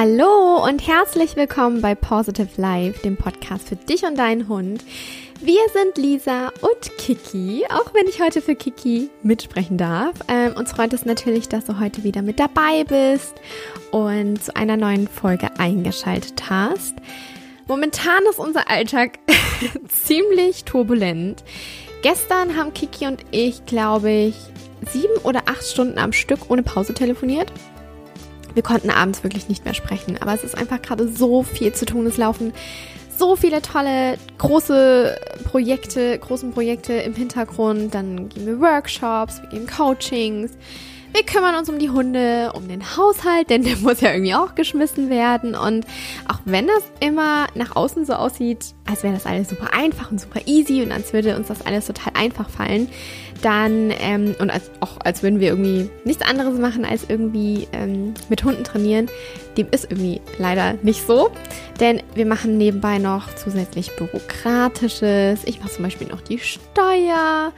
Hallo und herzlich willkommen bei Positive Life, dem Podcast für dich und deinen Hund. Wir sind Lisa und Kiki, auch wenn ich heute für Kiki mitsprechen darf. Ähm, uns freut es natürlich, dass du heute wieder mit dabei bist und zu einer neuen Folge eingeschaltet hast. Momentan ist unser Alltag ziemlich turbulent. Gestern haben Kiki und ich, glaube ich, sieben oder acht Stunden am Stück ohne Pause telefoniert. Wir konnten abends wirklich nicht mehr sprechen, aber es ist einfach gerade so viel zu tun. Es laufen so viele tolle große Projekte, großen Projekte im Hintergrund. Dann geben wir Workshops, wir geben Coachings. Wir kümmern uns um die Hunde, um den Haushalt, denn der muss ja irgendwie auch geschmissen werden. Und auch wenn das immer nach außen so aussieht, als wäre das alles super einfach und super easy und als würde uns das alles total einfach fallen, dann ähm, und als, auch als würden wir irgendwie nichts anderes machen als irgendwie ähm, mit Hunden trainieren, dem ist irgendwie leider nicht so, denn wir machen nebenbei noch zusätzlich bürokratisches. Ich mache zum Beispiel noch die Steuer.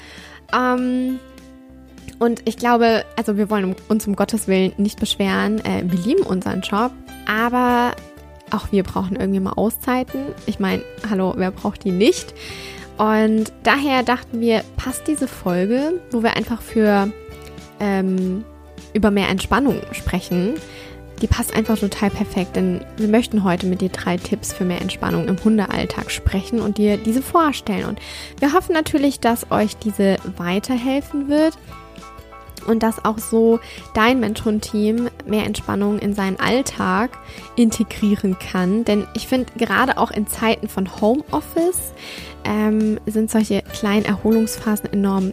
Ähm, und ich glaube, also wir wollen uns um Gottes Willen nicht beschweren. Äh, wir lieben unseren Job, aber auch wir brauchen irgendwie mal Auszeiten. Ich meine, hallo, wer braucht die nicht? Und daher dachten wir, passt diese Folge, wo wir einfach für ähm, über mehr Entspannung sprechen, die passt einfach total perfekt, denn wir möchten heute mit dir drei Tipps für mehr Entspannung im Hundealltag sprechen und dir diese vorstellen. Und wir hoffen natürlich, dass euch diese weiterhelfen wird und dass auch so dein Mentoren-Team mehr Entspannung in seinen Alltag integrieren kann. Denn ich finde, gerade auch in Zeiten von Homeoffice ähm, sind solche kleinen Erholungsphasen enorm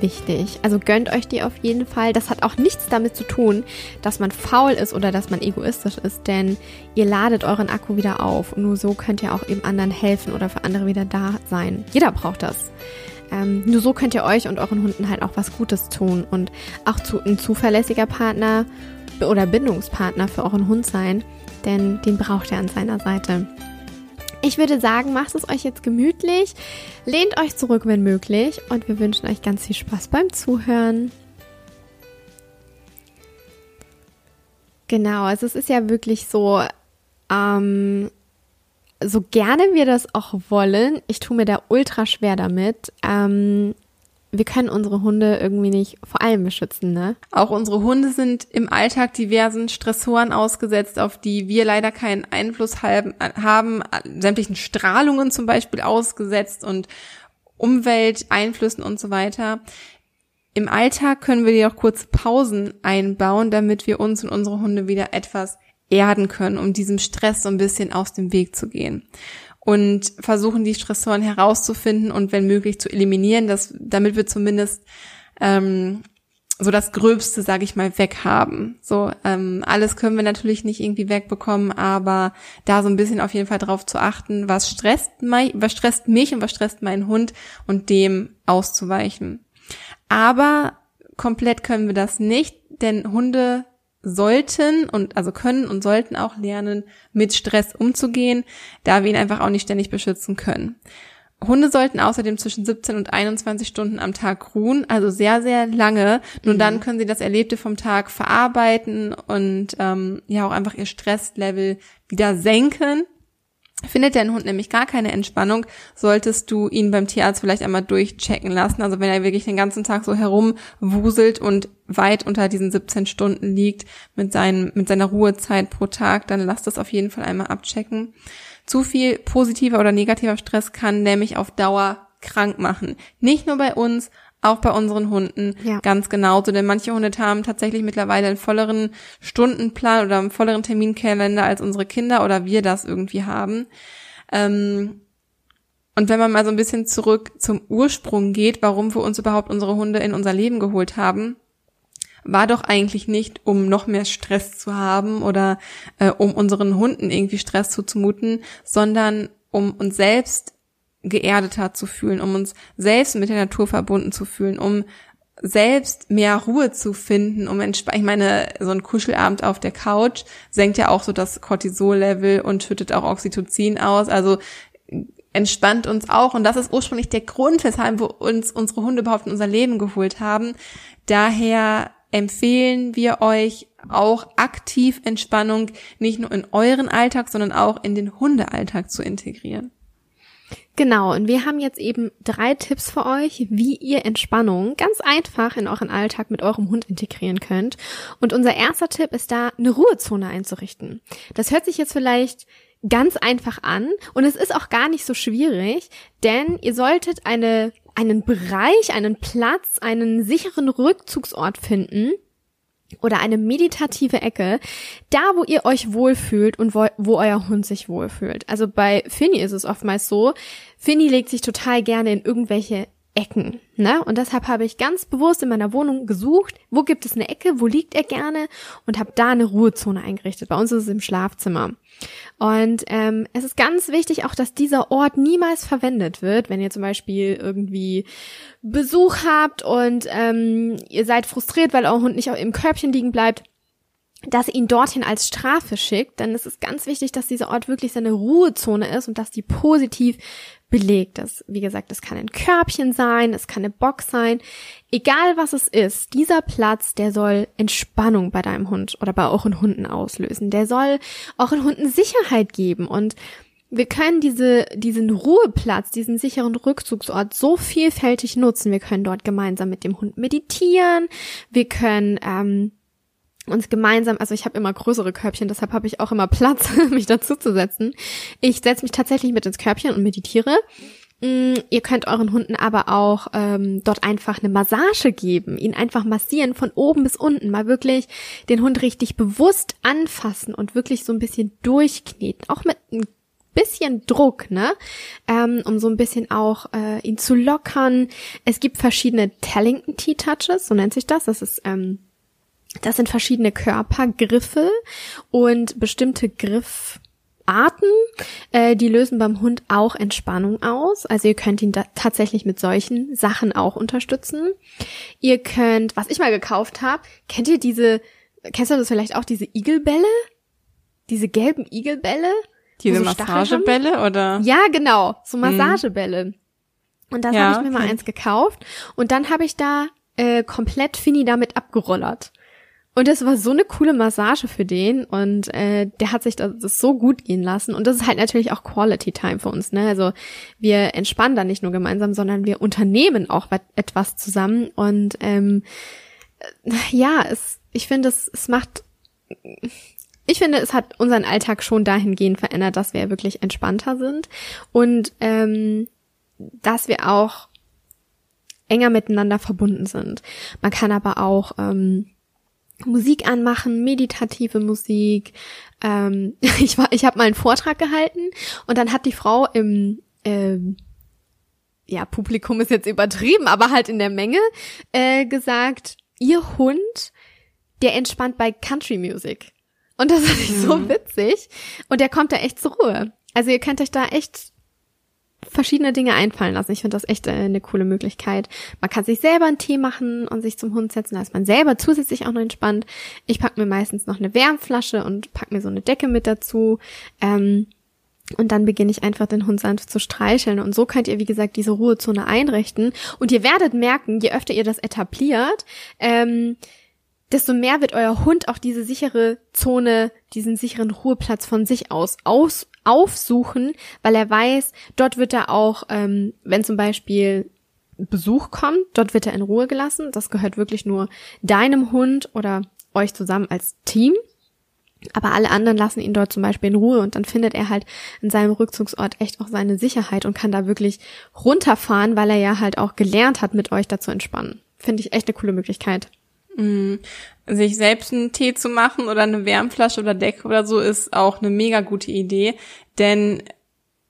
wichtig. Also gönnt euch die auf jeden Fall. Das hat auch nichts damit zu tun, dass man faul ist oder dass man egoistisch ist, denn ihr ladet euren Akku wieder auf und nur so könnt ihr auch eben anderen helfen oder für andere wieder da sein. Jeder braucht das. Ähm, nur so könnt ihr euch und euren Hunden halt auch was Gutes tun und auch zu, ein zuverlässiger Partner oder Bindungspartner für euren Hund sein, denn den braucht er an seiner Seite. Ich würde sagen, macht es euch jetzt gemütlich, lehnt euch zurück, wenn möglich, und wir wünschen euch ganz viel Spaß beim Zuhören. Genau, also es ist ja wirklich so, ähm, so gerne wir das auch wollen, ich tue mir da ultra schwer damit. Ähm, wir können unsere Hunde irgendwie nicht vor allem beschützen, ne? Auch unsere Hunde sind im Alltag diversen Stressoren ausgesetzt, auf die wir leider keinen Einfluss haben, haben sämtlichen Strahlungen zum Beispiel ausgesetzt und Umwelteinflüssen und so weiter. Im Alltag können wir auch kurze Pausen einbauen, damit wir uns und unsere Hunde wieder etwas erden können, um diesem Stress so ein bisschen aus dem Weg zu gehen. Und versuchen die Stressoren herauszufinden und wenn möglich zu eliminieren, dass, damit wir zumindest ähm, so das Gröbste, sage ich mal, weghaben. So ähm, alles können wir natürlich nicht irgendwie wegbekommen, aber da so ein bisschen auf jeden Fall drauf zu achten, was stresst, mein, was stresst mich und was stresst meinen Hund und dem auszuweichen. Aber komplett können wir das nicht, denn Hunde sollten und also können und sollten auch lernen, mit Stress umzugehen, da wir ihn einfach auch nicht ständig beschützen können. Hunde sollten außerdem zwischen 17 und 21 Stunden am Tag ruhen, also sehr, sehr lange. Nur mhm. dann können sie das Erlebte vom Tag verarbeiten und ähm, ja auch einfach ihr Stresslevel wieder senken. Findet dein Hund nämlich gar keine Entspannung, solltest du ihn beim Tierarzt vielleicht einmal durchchecken lassen. Also wenn er wirklich den ganzen Tag so herumwuselt und weit unter diesen 17 Stunden liegt mit, seinen, mit seiner Ruhezeit pro Tag, dann lass das auf jeden Fall einmal abchecken. Zu viel positiver oder negativer Stress kann nämlich auf Dauer krank machen. Nicht nur bei uns, auch bei unseren Hunden ja. ganz genauso, denn manche Hunde haben tatsächlich mittlerweile einen volleren Stundenplan oder einen volleren Terminkalender als unsere Kinder oder wir das irgendwie haben. Ähm, und wenn man mal so ein bisschen zurück zum Ursprung geht, warum wir uns überhaupt unsere Hunde in unser Leben geholt haben, war doch eigentlich nicht, um noch mehr Stress zu haben oder äh, um unseren Hunden irgendwie Stress zuzumuten, sondern um uns selbst geerdeter zu fühlen, um uns selbst mit der Natur verbunden zu fühlen, um selbst mehr Ruhe zu finden, um entspannt. Ich meine, so ein Kuschelabend auf der Couch senkt ja auch so das Cortisol-Level und schüttet auch Oxytocin aus. Also entspannt uns auch. Und das ist ursprünglich der Grund, weshalb wir uns unsere Hunde überhaupt in unser Leben geholt haben. Daher empfehlen wir euch auch aktiv Entspannung nicht nur in euren Alltag, sondern auch in den Hundealltag zu integrieren. Genau, und wir haben jetzt eben drei Tipps für euch, wie ihr Entspannung ganz einfach in euren Alltag mit eurem Hund integrieren könnt. Und unser erster Tipp ist da, eine Ruhezone einzurichten. Das hört sich jetzt vielleicht ganz einfach an und es ist auch gar nicht so schwierig, denn ihr solltet eine, einen Bereich, einen Platz, einen sicheren Rückzugsort finden, oder eine meditative Ecke, da wo ihr euch wohlfühlt und wo, wo euer Hund sich wohlfühlt. Also bei Finny ist es oftmals so, Finny legt sich total gerne in irgendwelche Ecken, ne? Und deshalb habe ich ganz bewusst in meiner Wohnung gesucht, wo gibt es eine Ecke, wo liegt er gerne und habe da eine Ruhezone eingerichtet. Bei uns ist es im Schlafzimmer. Und ähm, es ist ganz wichtig auch, dass dieser Ort niemals verwendet wird, wenn ihr zum Beispiel irgendwie Besuch habt und ähm, ihr seid frustriert, weil euer Hund nicht im Körbchen liegen bleibt dass ihn dorthin als Strafe schickt, denn es ist ganz wichtig, dass dieser Ort wirklich seine Ruhezone ist und dass die positiv belegt ist. Wie gesagt, es kann ein Körbchen sein, es kann eine Box sein. Egal was es ist, dieser Platz, der soll Entspannung bei deinem Hund oder bei euren Hunden auslösen. Der soll euren Hunden Sicherheit geben und wir können diese, diesen Ruheplatz, diesen sicheren Rückzugsort so vielfältig nutzen. Wir können dort gemeinsam mit dem Hund meditieren. Wir können ähm, uns gemeinsam, also ich habe immer größere Körbchen, deshalb habe ich auch immer Platz, mich dazu zu setzen. Ich setze mich tatsächlich mit ins Körbchen und meditiere. Mm, ihr könnt euren Hunden aber auch ähm, dort einfach eine Massage geben, ihn einfach massieren von oben bis unten, mal wirklich den Hund richtig bewusst anfassen und wirklich so ein bisschen durchkneten, auch mit ein bisschen Druck, ne, ähm, um so ein bisschen auch äh, ihn zu lockern. Es gibt verschiedene Tellington Tea Touches, so nennt sich das. Das ist ähm, das sind verschiedene Körpergriffe und bestimmte Griffarten, äh, die lösen beim Hund auch Entspannung aus. Also ihr könnt ihn da tatsächlich mit solchen Sachen auch unterstützen. Ihr könnt, was ich mal gekauft habe, kennt ihr diese, kennst du das vielleicht auch, diese Igelbälle? Diese gelben Igelbälle? Diese so Massagebälle oder? Ja, genau, so mhm. Massagebälle. Mhm. Und da ja, habe ich mir okay. mal eins gekauft und dann habe ich da äh, komplett Fini damit abgerollert. Und das war so eine coole Massage für den und äh, der hat sich das, das so gut gehen lassen. Und das ist halt natürlich auch Quality Time für uns. Ne? Also wir entspannen da nicht nur gemeinsam, sondern wir unternehmen auch etwas zusammen. Und ähm, ja, es, ich finde, es, es macht, ich finde, es hat unseren Alltag schon dahingehend verändert, dass wir wirklich entspannter sind und ähm, dass wir auch enger miteinander verbunden sind. Man kann aber auch ähm, Musik anmachen, meditative Musik. Ähm, ich war, ich habe mal einen Vortrag gehalten und dann hat die Frau im ähm, ja Publikum ist jetzt übertrieben, aber halt in der Menge äh, gesagt, ihr Hund, der entspannt bei Country Music. Und das fand ich so mhm. witzig. Und der kommt da echt zur Ruhe. Also ihr könnt euch da echt verschiedene Dinge einfallen lassen. Ich finde das echt äh, eine coole Möglichkeit. Man kann sich selber einen Tee machen und sich zum Hund setzen, da ist man selber zusätzlich auch noch entspannt. Ich pack mir meistens noch eine Wärmflasche und pack mir so eine Decke mit dazu. Ähm, und dann beginne ich einfach den Hund sanft zu streicheln. Und so könnt ihr, wie gesagt, diese Ruhezone einrichten. Und ihr werdet merken, je öfter ihr das etabliert, ähm, desto mehr wird euer Hund auch diese sichere Zone, diesen sicheren Ruheplatz von sich aus, aus aufsuchen, weil er weiß, dort wird er auch, ähm, wenn zum Beispiel Besuch kommt, dort wird er in Ruhe gelassen. Das gehört wirklich nur deinem Hund oder euch zusammen als Team. Aber alle anderen lassen ihn dort zum Beispiel in Ruhe und dann findet er halt in seinem Rückzugsort echt auch seine Sicherheit und kann da wirklich runterfahren, weil er ja halt auch gelernt hat, mit euch da zu entspannen. Finde ich echt eine coole Möglichkeit. Mm, sich selbst einen Tee zu machen oder eine Wärmflasche oder Decke oder so ist auch eine mega gute Idee, denn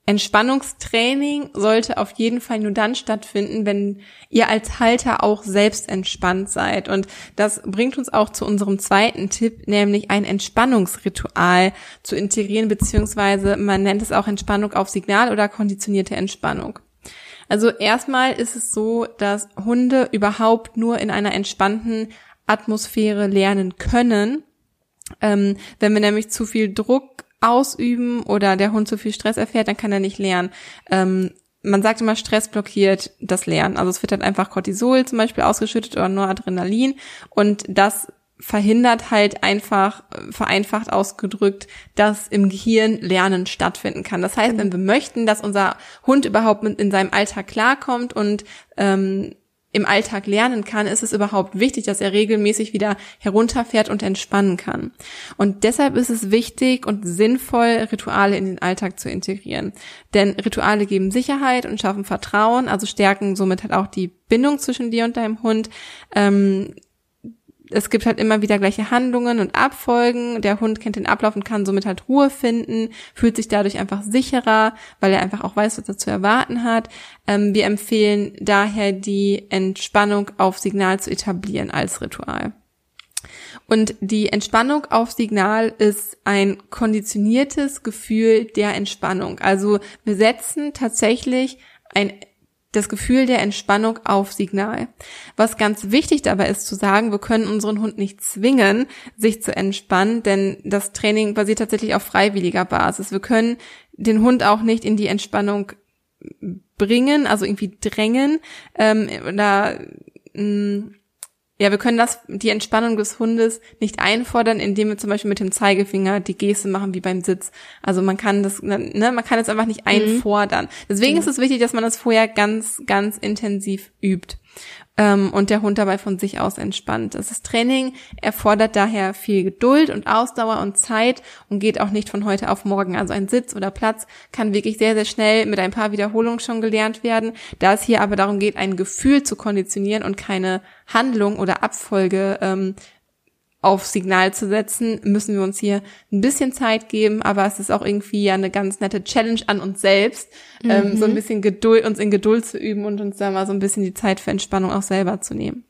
Entspannungstraining sollte auf jeden Fall nur dann stattfinden, wenn ihr als Halter auch selbst entspannt seid. Und das bringt uns auch zu unserem zweiten Tipp, nämlich ein Entspannungsritual zu integrieren, beziehungsweise man nennt es auch Entspannung auf Signal oder konditionierte Entspannung. Also erstmal ist es so, dass Hunde überhaupt nur in einer entspannten Atmosphäre lernen können. Ähm, wenn wir nämlich zu viel Druck ausüben oder der Hund zu viel Stress erfährt, dann kann er nicht lernen. Ähm, man sagt immer, Stress blockiert das Lernen. Also es wird halt einfach Cortisol zum Beispiel ausgeschüttet oder nur Adrenalin und das verhindert halt einfach, vereinfacht ausgedrückt, dass im Gehirn Lernen stattfinden kann. Das heißt, wenn wir möchten, dass unser Hund überhaupt in seinem Alltag klarkommt und ähm, im Alltag lernen kann, ist es überhaupt wichtig, dass er regelmäßig wieder herunterfährt und entspannen kann. Und deshalb ist es wichtig und sinnvoll, Rituale in den Alltag zu integrieren. Denn Rituale geben Sicherheit und schaffen Vertrauen, also stärken somit halt auch die Bindung zwischen dir und deinem Hund. Ähm, es gibt halt immer wieder gleiche Handlungen und Abfolgen. Der Hund kennt den Ablauf und kann somit halt Ruhe finden, fühlt sich dadurch einfach sicherer, weil er einfach auch weiß, was er zu erwarten hat. Ähm, wir empfehlen daher die Entspannung auf Signal zu etablieren als Ritual. Und die Entspannung auf Signal ist ein konditioniertes Gefühl der Entspannung. Also wir setzen tatsächlich ein das Gefühl der Entspannung auf Signal. Was ganz wichtig dabei ist zu sagen, wir können unseren Hund nicht zwingen, sich zu entspannen, denn das Training basiert tatsächlich auf freiwilliger Basis. Wir können den Hund auch nicht in die Entspannung bringen, also irgendwie drängen ähm, oder mh, mm, ja, wir können das, die Entspannung des Hundes nicht einfordern, indem wir zum Beispiel mit dem Zeigefinger die Geste machen wie beim Sitz. Also man kann das, ne, man kann es einfach nicht mhm. einfordern. Deswegen mhm. ist es wichtig, dass man das vorher ganz, ganz intensiv übt ähm, und der Hund dabei von sich aus entspannt. Das Training erfordert daher viel Geduld und Ausdauer und Zeit und geht auch nicht von heute auf morgen. Also ein Sitz oder Platz kann wirklich sehr, sehr schnell mit ein paar Wiederholungen schon gelernt werden. Da es hier aber darum geht, ein Gefühl zu konditionieren und keine Handlung oder Abfolge ähm, auf Signal zu setzen, müssen wir uns hier ein bisschen Zeit geben, aber es ist auch irgendwie ja eine ganz nette Challenge an uns selbst, mhm. ähm, so ein mhm. bisschen Geduld, uns in Geduld zu üben und uns da mal so ein bisschen die Zeit für Entspannung auch selber zu nehmen.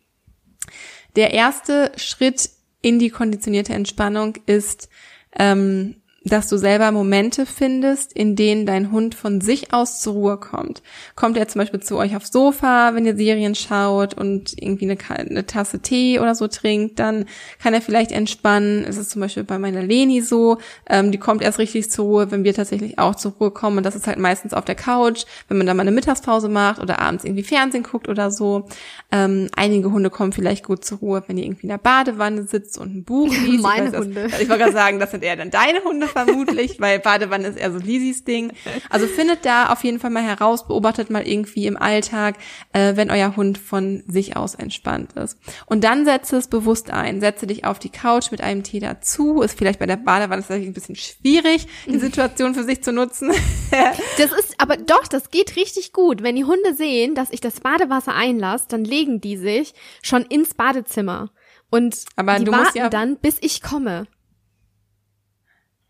Der erste Schritt in die konditionierte Entspannung ist, ähm, dass du selber Momente findest, in denen dein Hund von sich aus zur Ruhe kommt. Kommt er zum Beispiel zu euch aufs Sofa, wenn ihr Serien schaut und irgendwie eine, eine Tasse Tee oder so trinkt, dann kann er vielleicht entspannen. Es ist zum Beispiel bei meiner Leni so, ähm, die kommt erst richtig zur Ruhe, wenn wir tatsächlich auch zur Ruhe kommen. Und das ist halt meistens auf der Couch, wenn man da mal eine Mittagspause macht oder abends irgendwie Fernsehen guckt oder so. Ähm, einige Hunde kommen vielleicht gut zur Ruhe, wenn ihr irgendwie in der Badewanne sitzt und ein Buch liest. Meine ich Hunde. Das, ich wollte gerade sagen, das sind eher dann deine Hunde vermutlich, weil Badewanne ist eher so Lisis Ding. Also findet da auf jeden Fall mal heraus, beobachtet mal irgendwie im Alltag, äh, wenn euer Hund von sich aus entspannt ist. Und dann setze es bewusst ein. Setze dich auf die Couch mit einem Tee dazu. Ist vielleicht bei der Badewanne tatsächlich ein bisschen schwierig, die Situation für sich zu nutzen. das ist, aber doch, das geht richtig gut. Wenn die Hunde sehen, dass ich das Badewasser einlasse, dann legen die sich schon ins Badezimmer. Und aber die warten ja dann, bis ich komme.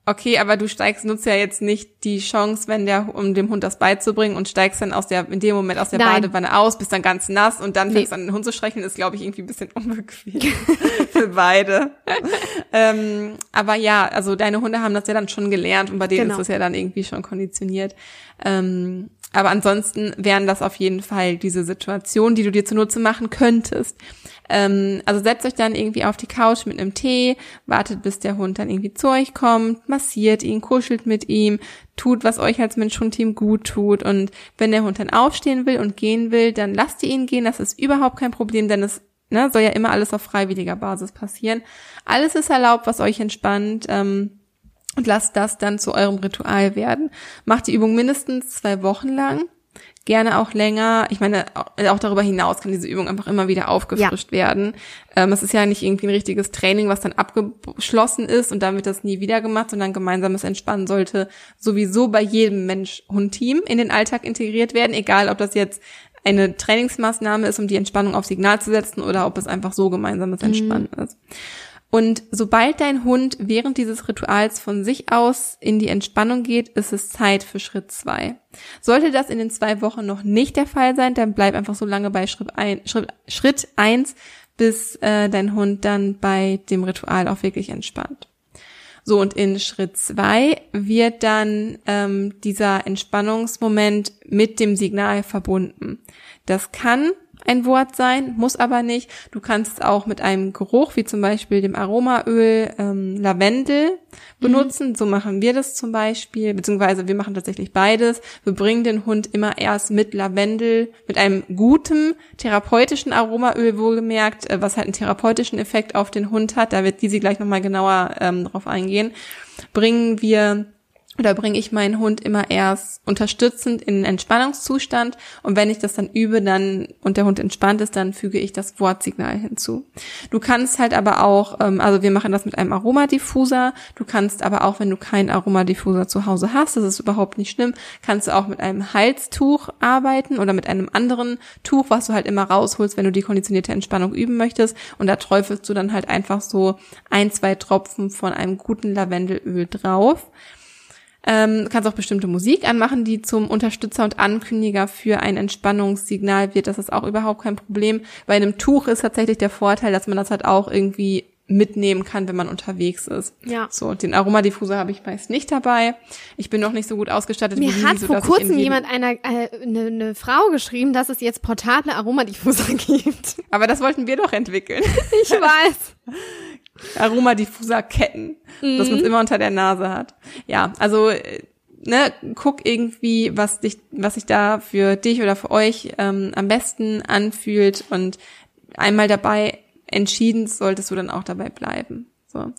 Okay, aber du steigst, nutzt ja jetzt nicht die Chance, wenn der, um dem Hund das beizubringen und steigst dann aus der, in dem Moment aus der Nein. Badewanne aus, bist dann ganz nass und dann fängst nee. an den Hund zu streicheln, ist glaube ich irgendwie ein bisschen unbequem für beide. ähm, aber ja, also deine Hunde haben das ja dann schon gelernt und bei denen genau. ist das ja dann irgendwie schon konditioniert. Ähm, aber ansonsten wären das auf jeden Fall diese Situationen, die du dir zunutze machen könntest. Ähm, also setzt euch dann irgendwie auf die Couch mit einem Tee, wartet, bis der Hund dann irgendwie zu euch kommt, massiert ihn, kuschelt mit ihm, tut, was euch als Mensch-Hund-Team gut tut. Und wenn der Hund dann aufstehen will und gehen will, dann lasst ihr ihn gehen. Das ist überhaupt kein Problem, denn es ne, soll ja immer alles auf freiwilliger Basis passieren. Alles ist erlaubt, was euch entspannt. Ähm, und lasst das dann zu eurem Ritual werden. Macht die Übung mindestens zwei Wochen lang gerne auch länger. Ich meine, auch darüber hinaus kann diese Übung einfach immer wieder aufgefrischt ja. werden. Ähm, es ist ja nicht irgendwie ein richtiges Training, was dann abgeschlossen ist und dann wird das nie wieder gemacht, sondern gemeinsames Entspannen sollte sowieso bei jedem Mensch-Hund-Team in den Alltag integriert werden, egal ob das jetzt eine Trainingsmaßnahme ist, um die Entspannung auf Signal zu setzen oder ob es einfach so gemeinsames mhm. Entspannen mhm. ist. Und sobald dein Hund während dieses Rituals von sich aus in die Entspannung geht, ist es Zeit für Schritt zwei. Sollte das in den zwei Wochen noch nicht der Fall sein, dann bleib einfach so lange bei Schritt, ein, Schritt, eins, bis äh, dein Hund dann bei dem Ritual auch wirklich entspannt. So, und in Schritt zwei wird dann ähm, dieser Entspannungsmoment mit dem Signal verbunden. Das kann ein Wort sein, muss aber nicht. Du kannst auch mit einem Geruch, wie zum Beispiel dem Aromaöl ähm, Lavendel benutzen. Mhm. So machen wir das zum Beispiel, beziehungsweise wir machen tatsächlich beides. Wir bringen den Hund immer erst mit Lavendel, mit einem guten therapeutischen Aromaöl wohlgemerkt, äh, was halt einen therapeutischen Effekt auf den Hund hat. Da wird Disi gleich nochmal genauer ähm, drauf eingehen. Bringen wir oder bringe ich meinen Hund immer erst unterstützend in einen Entspannungszustand und wenn ich das dann übe, dann und der Hund entspannt ist, dann füge ich das Wortsignal hinzu. Du kannst halt aber auch, ähm, also wir machen das mit einem Aromadiffuser, du kannst aber auch, wenn du keinen Aromadiffuser zu Hause hast, das ist überhaupt nicht schlimm, kannst du auch mit einem Halstuch arbeiten oder mit einem anderen Tuch, was du halt immer rausholst, wenn du die konditionierte Entspannung üben möchtest und da träufelst du dann halt einfach so ein, zwei Tropfen von einem guten Lavendelöl drauf. Ähm, kannst auch bestimmte Musik anmachen, die zum Unterstützer und Ankündiger für ein Entspannungssignal wird. Das ist auch überhaupt kein Problem. Bei einem Tuch ist tatsächlich der Vorteil, dass man das halt auch irgendwie mitnehmen kann, wenn man unterwegs ist. Ja. So, den Aromadiffuser habe ich meist nicht dabei. Ich bin noch nicht so gut ausgestattet Mir wie hat so, vor kurzem jemand einer eine äh, ne, ne Frau geschrieben, dass es jetzt portable Aromadiffuser gibt. Aber das wollten wir doch entwickeln. Ich weiß. Aromadiffuser-Ketten, dass man es immer unter der Nase hat. Ja, also äh, ne, guck irgendwie, was dich, was sich da für dich oder für euch ähm, am besten anfühlt und einmal dabei entschieden solltest du dann auch dabei bleiben. So.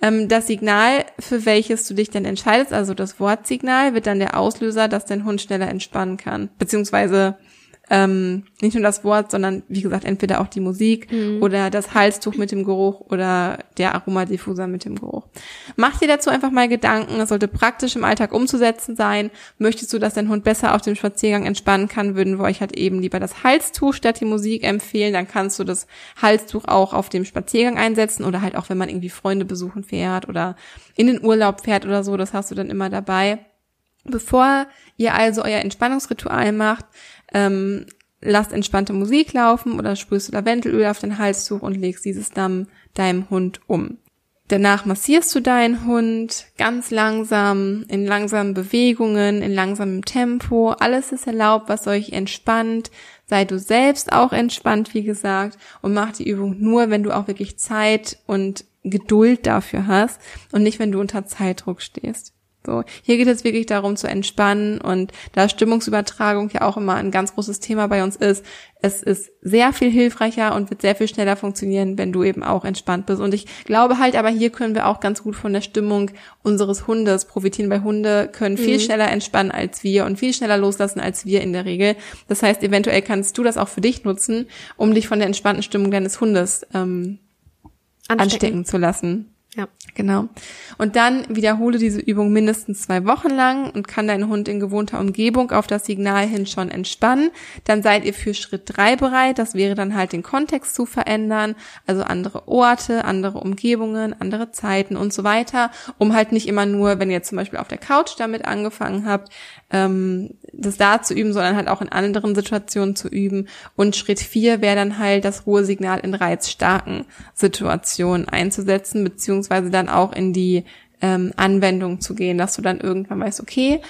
Ähm, das Signal, für welches du dich dann entscheidest, also das Wortsignal, wird dann der Auslöser, dass dein Hund schneller entspannen kann. Beziehungsweise ähm, nicht nur das Wort, sondern wie gesagt, entweder auch die Musik oder das Halstuch mit dem Geruch oder der Aromadiffuser mit dem Geruch. Mach dir dazu einfach mal Gedanken, es sollte praktisch im Alltag umzusetzen sein. Möchtest du, dass dein Hund besser auf dem Spaziergang entspannen kann, würden wir euch halt eben lieber das Halstuch statt die Musik empfehlen. Dann kannst du das Halstuch auch auf dem Spaziergang einsetzen oder halt auch, wenn man irgendwie Freunde besuchen fährt oder in den Urlaub fährt oder so, das hast du dann immer dabei. Bevor ihr also euer Entspannungsritual macht, ähm, lasst entspannte Musik laufen oder sprühst du Lavendelöl auf dein Halstuch und legst dieses dann deinem Hund um. Danach massierst du deinen Hund ganz langsam, in langsamen Bewegungen, in langsamem Tempo. Alles ist erlaubt, was euch entspannt. Sei du selbst auch entspannt, wie gesagt, und mach die Übung nur, wenn du auch wirklich Zeit und Geduld dafür hast und nicht, wenn du unter Zeitdruck stehst. So, hier geht es wirklich darum zu entspannen und da Stimmungsübertragung ja auch immer ein ganz großes Thema bei uns ist, es ist sehr viel hilfreicher und wird sehr viel schneller funktionieren, wenn du eben auch entspannt bist. Und ich glaube halt, aber hier können wir auch ganz gut von der Stimmung unseres Hundes profitieren, weil Hunde können viel schneller entspannen als wir und viel schneller loslassen als wir in der Regel. Das heißt, eventuell kannst du das auch für dich nutzen, um dich von der entspannten Stimmung deines Hundes ähm, anstecken zu lassen. Ja. Genau. Und dann wiederhole diese Übung mindestens zwei Wochen lang und kann dein Hund in gewohnter Umgebung auf das Signal hin schon entspannen. Dann seid ihr für Schritt drei bereit. Das wäre dann halt den Kontext zu verändern, also andere Orte, andere Umgebungen, andere Zeiten und so weiter, um halt nicht immer nur, wenn ihr zum Beispiel auf der Couch damit angefangen habt, ähm, das da zu üben, sondern halt auch in anderen Situationen zu üben. Und Schritt vier wäre dann halt das Ruhesignal in reizstarken Situationen einzusetzen, beziehungsweise dann auch in die ähm, Anwendung zu gehen, dass du dann irgendwann weißt, okay,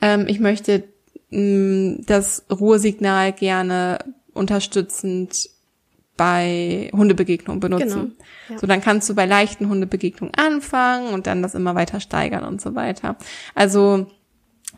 ähm, ich möchte mh, das Ruhesignal gerne unterstützend bei Hundebegegnungen benutzen. Genau, ja. So, dann kannst du bei leichten Hundebegegnungen anfangen und dann das immer weiter steigern und so weiter. Also,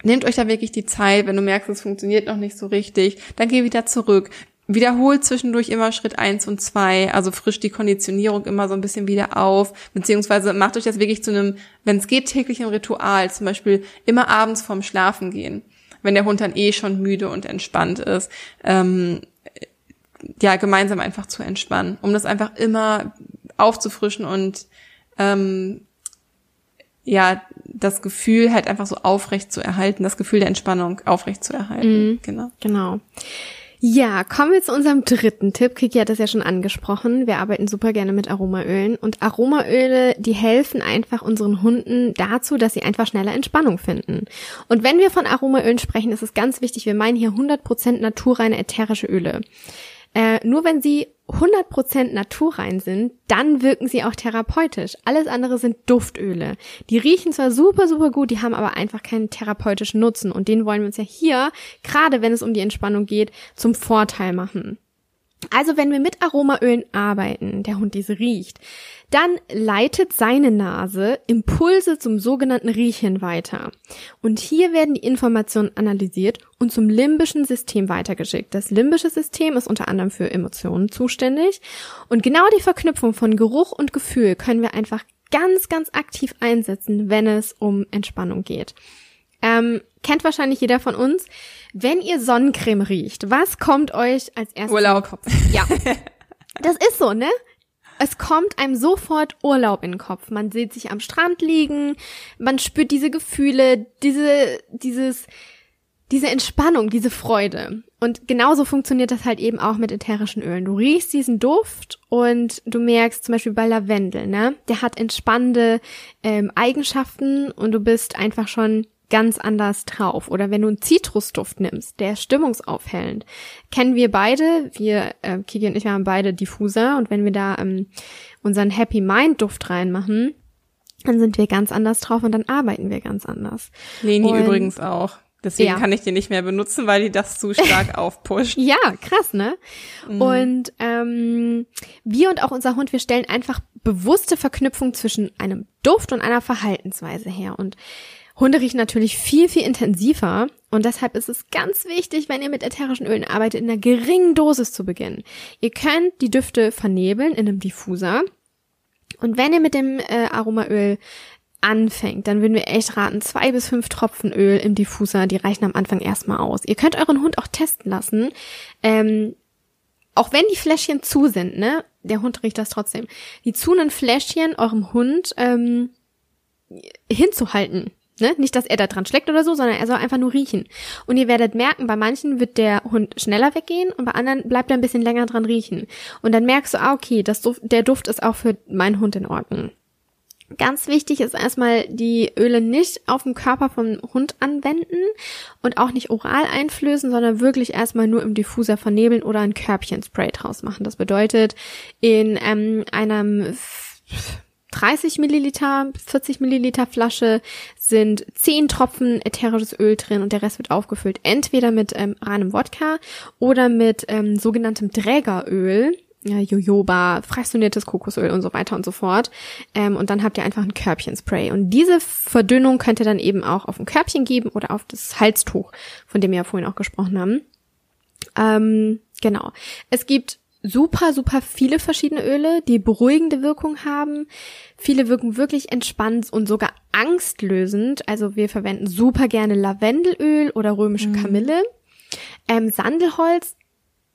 Nehmt euch da wirklich die Zeit, wenn du merkst, es funktioniert noch nicht so richtig, dann geh wieder zurück. Wiederholt zwischendurch immer Schritt eins und zwei, also frisch die Konditionierung immer so ein bisschen wieder auf, beziehungsweise macht euch das wirklich zu einem, wenn es geht, täglichen Ritual, zum Beispiel immer abends vorm Schlafen gehen, wenn der Hund dann eh schon müde und entspannt ist, ähm, ja, gemeinsam einfach zu entspannen, um das einfach immer aufzufrischen und ähm, ja, das Gefühl halt einfach so aufrecht zu erhalten, das Gefühl der Entspannung aufrecht zu erhalten. Genau. Genau. Ja, kommen wir zu unserem dritten Tipp. Kiki hat das ja schon angesprochen. Wir arbeiten super gerne mit Aromaölen und Aromaöle, die helfen einfach unseren Hunden dazu, dass sie einfach schneller Entspannung finden. Und wenn wir von Aromaölen sprechen, ist es ganz wichtig, wir meinen hier 100% naturreine ätherische Öle. Äh, nur wenn sie 100% naturrein sind, dann wirken sie auch therapeutisch. Alles andere sind Duftöle. Die riechen zwar super, super gut, die haben aber einfach keinen therapeutischen Nutzen. Und den wollen wir uns ja hier, gerade wenn es um die Entspannung geht, zum Vorteil machen. Also wenn wir mit Aromaölen arbeiten, der Hund diese riecht, dann leitet seine Nase Impulse zum sogenannten Riechen weiter. Und hier werden die Informationen analysiert und zum limbischen System weitergeschickt. Das limbische System ist unter anderem für Emotionen zuständig. Und genau die Verknüpfung von Geruch und Gefühl können wir einfach ganz, ganz aktiv einsetzen, wenn es um Entspannung geht. Ähm, kennt wahrscheinlich jeder von uns. Wenn ihr Sonnencreme riecht, was kommt euch als erstes Urlaub. in den Kopf? Ja. Das ist so, ne? Es kommt einem sofort Urlaub in den Kopf. Man sieht sich am Strand liegen, man spürt diese Gefühle, diese, dieses, diese Entspannung, diese Freude. Und genauso funktioniert das halt eben auch mit ätherischen Ölen. Du riechst diesen Duft und du merkst zum Beispiel bei Lavendel, ne? Der hat entspannende ähm, Eigenschaften und du bist einfach schon ganz anders drauf. Oder wenn du einen Zitrusduft nimmst, der ist stimmungsaufhellend. Kennen wir beide, wir, äh, Kiki und ich, haben beide Diffuser und wenn wir da ähm, unseren Happy Mind Duft reinmachen, dann sind wir ganz anders drauf und dann arbeiten wir ganz anders. Leni Und- übrigens auch. Deswegen Ja. kann ich die nicht mehr benutzen, weil die das zu stark aufpusht. Ja, krass, ne? Und ähm, wir und auch unser Hund, wir stellen einfach bewusste Verknüpfung zwischen einem Duft und einer Verhaltensweise her. Und Hunde riechen natürlich viel, viel intensiver. Und deshalb ist es ganz wichtig, wenn ihr mit ätherischen Ölen arbeitet, in einer geringen Dosis zu beginnen. Ihr könnt die Düfte vernebeln in einem Diffuser. Und wenn ihr mit dem äh, Aromaöl anfängt, dann würden wir echt raten, zwei bis fünf Tropfen Öl im Diffuser, die reichen am Anfang erstmal aus. Ihr könnt euren Hund auch testen lassen. Ähm, auch wenn die Fläschchen zu sind, ne? Der Hund riecht das trotzdem. Die zu einen Fläschchen eurem Hund ähm, hinzuhalten. Ne? Nicht, dass er da dran schleckt oder so, sondern er soll einfach nur riechen. Und ihr werdet merken, bei manchen wird der Hund schneller weggehen und bei anderen bleibt er ein bisschen länger dran riechen. Und dann merkst du, ah, okay, das Duft, der Duft ist auch für meinen Hund in Ordnung. Ganz wichtig ist erstmal, die Öle nicht auf dem Körper vom Hund anwenden und auch nicht oral einflößen, sondern wirklich erstmal nur im Diffuser vernebeln oder ein Körbchenspray draus machen. Das bedeutet, in ähm, einem 30 Milliliter, 40 Milliliter Flasche sind 10 Tropfen ätherisches Öl drin und der Rest wird aufgefüllt entweder mit ähm, reinem Wodka oder mit ähm, sogenanntem Trägeröl, ja, Jojoba, fractioniertes Kokosöl und so weiter und so fort. Ähm, und dann habt ihr einfach ein Körbchenspray. Und diese Verdünnung könnt ihr dann eben auch auf ein Körbchen geben oder auf das Halstuch, von dem wir ja vorhin auch gesprochen haben. Ähm, genau. Es gibt super, super viele verschiedene Öle, die beruhigende Wirkung haben. Viele wirken wirklich entspannt und sogar angstlösend. Also wir verwenden super gerne Lavendelöl oder römische Kamille. Ähm, Sandelholz.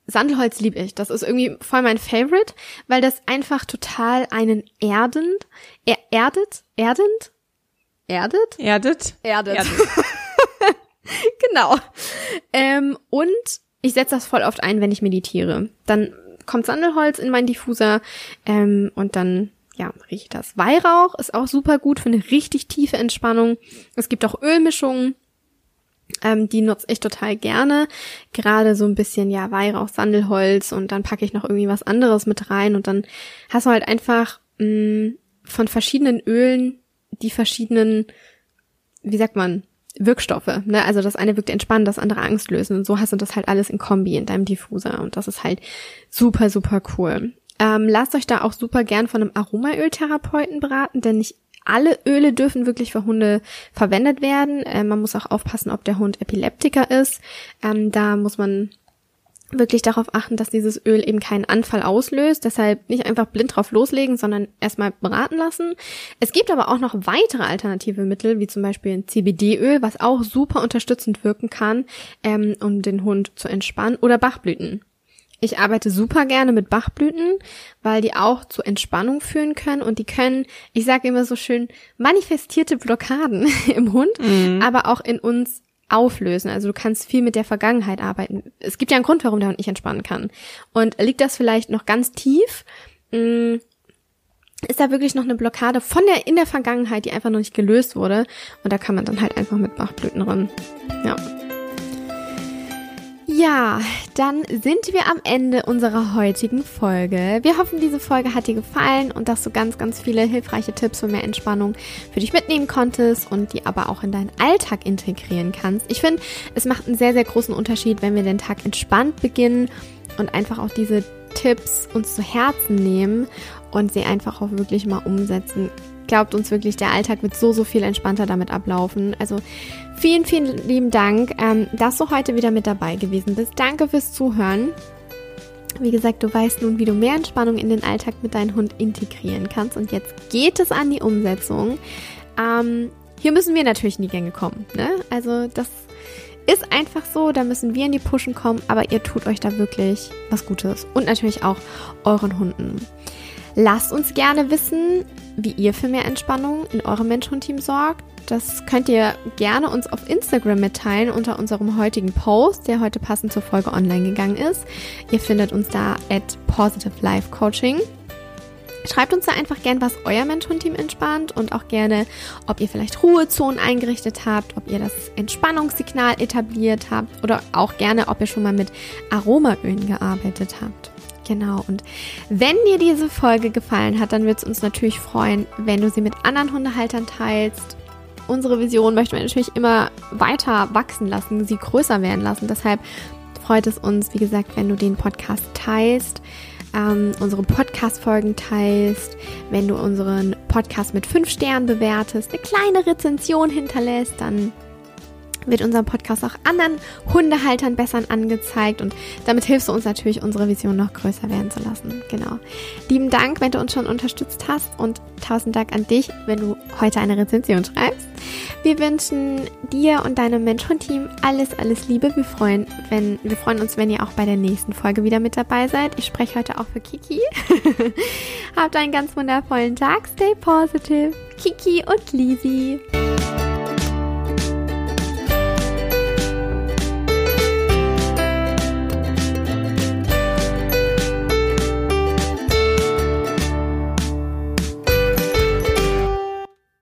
Sandelholz liebe ich. Das ist irgendwie voll mein Favorite, weil das einfach total einen erdend, er, erdet, erdend, erdet, Erdet? erdet. Erdet. Genau. Ähm, und ich setze das voll oft ein, wenn ich meditiere. Dann kommt Sandelholz in meinen Diffuser ähm, und dann ja, rieche ich das. Weihrauch ist auch super gut für eine richtig tiefe Entspannung. Es gibt auch Ölmischungen, ähm, die nutze ich total gerne. Gerade so ein bisschen, ja, Weihrauch, Sandelholz und dann packe ich noch irgendwie was anderes mit rein und dann hast du halt einfach mh, von verschiedenen Ölen die verschiedenen, wie sagt man, Wirkstoffe. Ne? Also das eine wirkt entspannend, das andere angstlösend. Und so hast du das halt alles in Kombi in deinem Diffuser. Und das ist halt super, super cool. Ähm, lasst euch da auch super gern von einem Aromaöltherapeuten beraten, denn nicht alle Öle dürfen wirklich für Hunde verwendet werden. Ähm, man muss auch aufpassen, ob der Hund Epileptiker ist. Ähm, da muss man wirklich darauf achten, dass dieses Öl eben keinen Anfall auslöst. Deshalb nicht einfach blind drauf loslegen, sondern erstmal beraten lassen. Es gibt aber auch noch weitere alternative Mittel, wie zum Beispiel ein CBD-Öl, was auch super unterstützend wirken kann, ähm, um den Hund zu entspannen, oder Bachblüten. Ich arbeite super gerne mit Bachblüten, weil die auch zur Entspannung führen können und die können, ich sage immer so schön, manifestierte Blockaden im Hund, aber auch in uns auflösen. Also du kannst viel mit der Vergangenheit arbeiten. Es gibt ja einen Grund, warum der Hund nicht entspannen kann. Und liegt das vielleicht noch ganz tief? Mh, ist da wirklich noch eine Blockade von der in der Vergangenheit, die einfach noch nicht gelöst wurde? Und da kann man dann halt einfach mit Bachblüten ran. Ja. Ja, dann sind wir am Ende unserer heutigen Folge. Wir hoffen, diese Folge hat dir gefallen und dass du ganz, ganz viele hilfreiche Tipps für mehr Entspannung für dich mitnehmen konntest und die aber auch in deinen Alltag integrieren kannst. Ich finde, es macht einen sehr, sehr großen Unterschied, wenn wir den Tag entspannt beginnen und einfach auch diese Tipps uns zu Herzen nehmen und sie einfach auch wirklich mal umsetzen. Glaubt uns wirklich, der Alltag wird so, so viel entspannter damit ablaufen. Also vielen, vielen lieben Dank, ähm, dass du heute wieder mit dabei gewesen bist. Danke fürs Zuhören. Wie gesagt, du weißt nun, wie du mehr Entspannung in den Alltag mit deinem Hund integrieren kannst. Und jetzt geht es an die Umsetzung. Ähm, hier müssen wir natürlich in die Gänge kommen. Ne? Also das ist einfach so, da müssen wir in die Pushen kommen, aber ihr tut euch da wirklich was Gutes. Und natürlich auch euren Hunden. Lasst uns gerne wissen, wie ihr für mehr Entspannung in eurem Mensch-Hund-Team sorgt. Das könnt ihr gerne uns auf Instagram mitteilen unter unserem heutigen Post, der heute passend zur Folge online gegangen ist. Ihr findet uns da at Positive Life Coaching. Schreibt uns da einfach gern, was euer Mensch-Hund-Team entspannt und auch gerne, ob ihr vielleicht Ruhezonen eingerichtet habt, ob ihr das Entspannungssignal etabliert habt oder auch gerne, ob ihr schon mal mit Aromaölen gearbeitet habt. Genau, und wenn dir diese Folge gefallen hat, dann wird es uns natürlich freuen, wenn du sie mit anderen Hundehaltern teilst. Unsere Vision möchten wir natürlich immer weiter wachsen lassen, sie größer werden lassen. Deshalb freut es uns, wie gesagt, wenn du den Podcast teilst ähm, unsere Podcast-Folgen teilst, wenn du unseren Podcast mit fünf Sternen bewertest, eine kleine Rezension hinterlässt, dann wird unser Podcast auch anderen Hundehaltern besser angezeigt und damit hilfst du uns natürlich, unsere Vision noch größer werden zu lassen. Genau. Lieben Dank, wenn du uns schon unterstützt hast und tausend Dank an dich, wenn du heute eine Rezension schreibst. Wir wünschen dir und deinem Mensch-Hund-Team alles, alles Liebe. Wir freuen, wenn, wir freuen uns, wenn ihr auch bei der nächsten Folge wieder mit dabei seid. Ich spreche heute auch für Kiki. Habt einen ganz wundervollen Tag. Stay positive. Kiki und Lisi.